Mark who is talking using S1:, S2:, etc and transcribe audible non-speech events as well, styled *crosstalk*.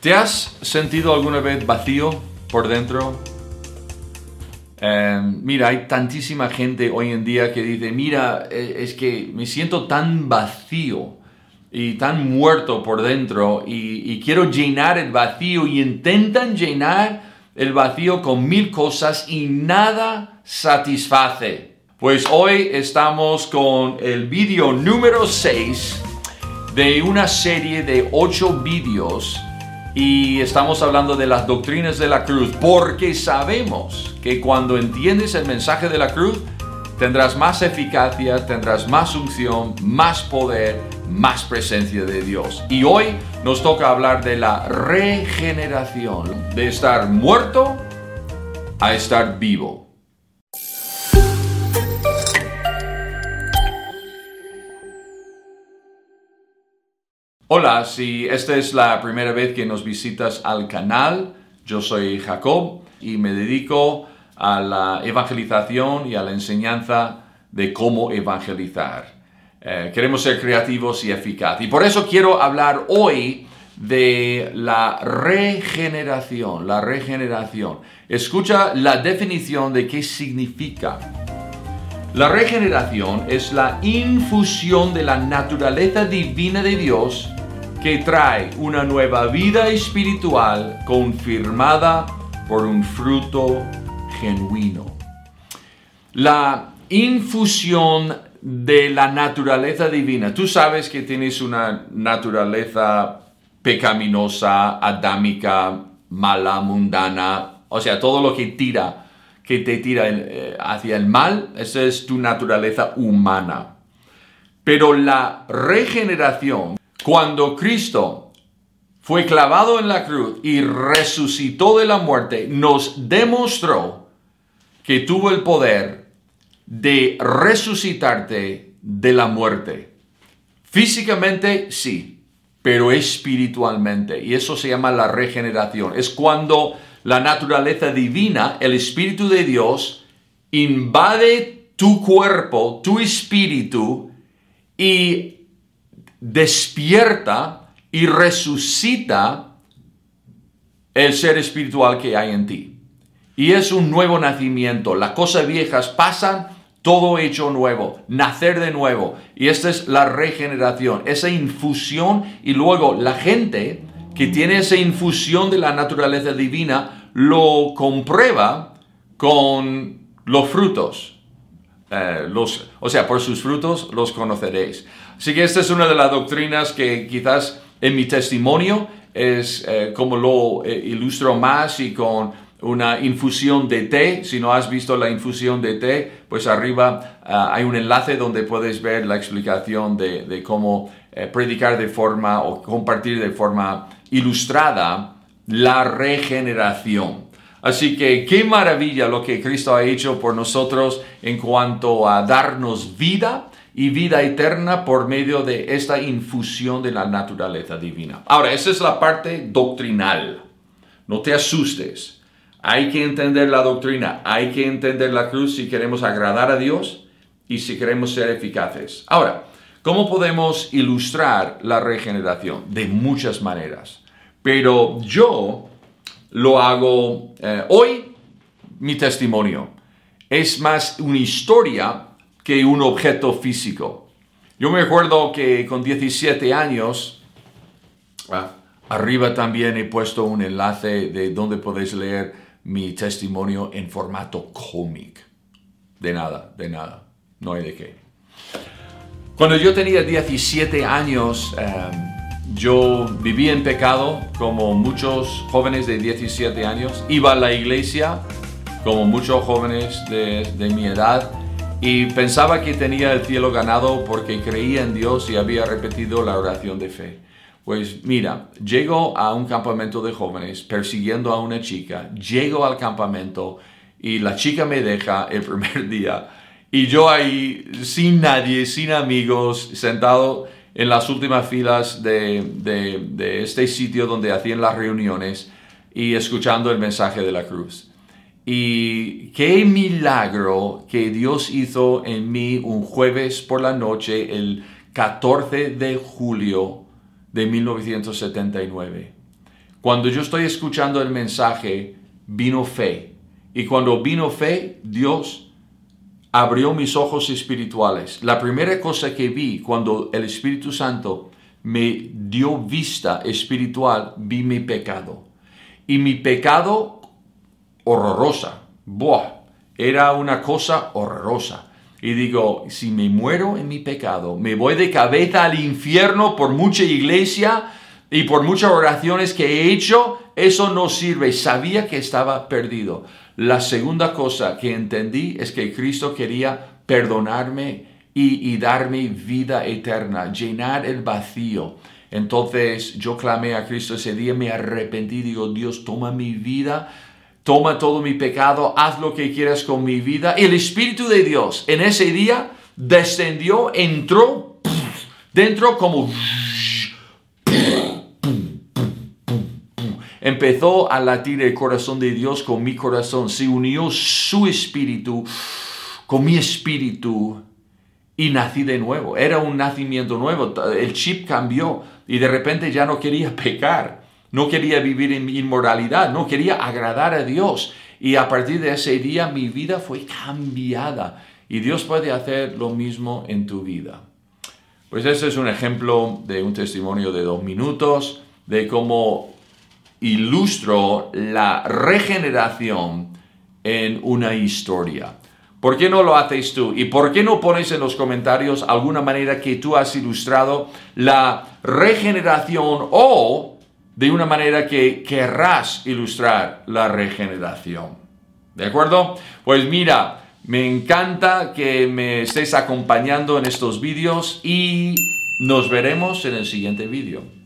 S1: ¿Te has sentido alguna vez vacío por dentro? Eh, mira, hay tantísima gente hoy en día que dice, mira, eh, es que me siento tan vacío y tan muerto por dentro y, y quiero llenar el vacío y intentan llenar el vacío con mil cosas y nada satisface. Pues hoy estamos con el vídeo número 6 de una serie de 8 vídeos y estamos hablando de las doctrinas de la cruz porque sabemos que cuando entiendes el mensaje de la cruz tendrás más eficacia, tendrás más unción, más poder, más presencia de Dios. Y hoy nos toca hablar de la regeneración, de estar muerto a estar vivo. Hola, si esta es la primera vez que nos visitas al canal, yo soy Jacob y me dedico a la evangelización y a la enseñanza de cómo evangelizar. Eh, queremos ser creativos y eficaces. Y por eso quiero hablar hoy de la regeneración, la regeneración. Escucha la definición de qué significa. La regeneración es la infusión de la naturaleza divina de Dios que trae una nueva vida espiritual confirmada por un fruto genuino. La infusión de la naturaleza divina. Tú sabes que tienes una naturaleza pecaminosa, adámica, mala, mundana, o sea, todo lo que tira, que te tira eh, hacia el mal, esa es tu naturaleza humana. Pero la regeneración cuando Cristo fue clavado en la cruz y resucitó de la muerte, nos demostró que tuvo el poder de resucitarte de la muerte. Físicamente sí, pero espiritualmente. Y eso se llama la regeneración. Es cuando la naturaleza divina, el Espíritu de Dios, invade tu cuerpo, tu espíritu, y despierta y resucita el ser espiritual que hay en ti. Y es un nuevo nacimiento. Las cosas viejas pasan, todo hecho nuevo, nacer de nuevo. Y esta es la regeneración, esa infusión. Y luego la gente que tiene esa infusión de la naturaleza divina lo comprueba con los frutos. Eh, los, o sea, por sus frutos los conoceréis. Así que esta es una de las doctrinas que quizás en mi testimonio es eh, como lo eh, ilustro más y con una infusión de té. Si no has visto la infusión de té, pues arriba ah, hay un enlace donde puedes ver la explicación de, cómo eh, predicar de forma o compartir de forma ilustrada la regeneración. Así que qué maravilla lo que Cristo ha hecho por nosotros en cuanto a darnos vida y vida eterna por medio de esta infusión de la naturaleza divina. Ahora, esa es la parte doctrinal. No te asustes. Hay que entender la doctrina, hay que entender la cruz si queremos agradar a Dios y si queremos ser eficaces. Ahora, ¿cómo podemos ilustrar la regeneración? De muchas maneras. Pero yo lo hago eh, hoy, mi testimonio. Es más una historia que un objeto físico. Yo me acuerdo que con 17 años, ah, arriba también he puesto un enlace de donde podéis leer mi testimonio en formato cómic. De nada, de nada, no hay de qué. Cuando yo tenía 17 años, em, yo vivía en pecado como muchos jóvenes de 17 años. Iba a la iglesia como muchos jóvenes de, de mi edad y pensaba que tenía el cielo ganado porque creía en Dios y había repetido la oración de fe. Pues mira, llego a un campamento de jóvenes persiguiendo a una chica, llego al campamento y la chica me deja el primer *laughs* día y yo ahí sin nadie, sin amigos, sentado en las últimas filas de, de, de este sitio donde hacían las reuniones y escuchando el mensaje de la cruz. Y qué milagro que Dios hizo en mí un jueves por la noche, el 14 de julio de 1979. Cuando yo estoy escuchando el mensaje, vino fe. Y cuando vino fe, Dios abrió mis ojos espirituales. La primera cosa que vi cuando el Espíritu Santo me dio vista espiritual, vi mi pecado. Y mi pecado horrorosa. Buah, era una cosa horrorosa. Y digo, si me muero en mi pecado, me voy de cabeza al infierno por mucha iglesia y por muchas oraciones que he hecho, eso no sirve. Sabía que estaba perdido. La segunda cosa que entendí es que Cristo quería perdonarme y, darme vida eterna, llenar el vacío. Entonces yo clamé a Cristo ese día, me arrepentí, digo, Dios, toma mi vida, toma todo mi pecado, haz lo que quieras con mi vida. El Espíritu de Dios en ese día descendió, entró dentro como Empezó a latir el corazón de Dios con mi corazón. Se unió su espíritu con mi espíritu y nací de nuevo. Era un nacimiento nuevo. El chip cambió y de repente ya no quería *laughs* pecar. No quería vivir en inmoralidad. No quería agradar a Dios. Y a partir de ese día mi vida fue cambiada. Y Dios puede hacer lo mismo en tu vida. Pues ese es un ejemplo de un testimonio de dos minutos, de cómo ilustro la regeneración en una historia. ¿Por qué no lo haces tú? ¿Y por qué no pones en los comentarios alguna manera que tú has ilustrado la regeneración o de una manera que querrás ilustrar la regeneración? ¿De acuerdo? Pues mira, me encanta que me estés acompañando en estos vídeos y nos veremos en el siguiente vídeo.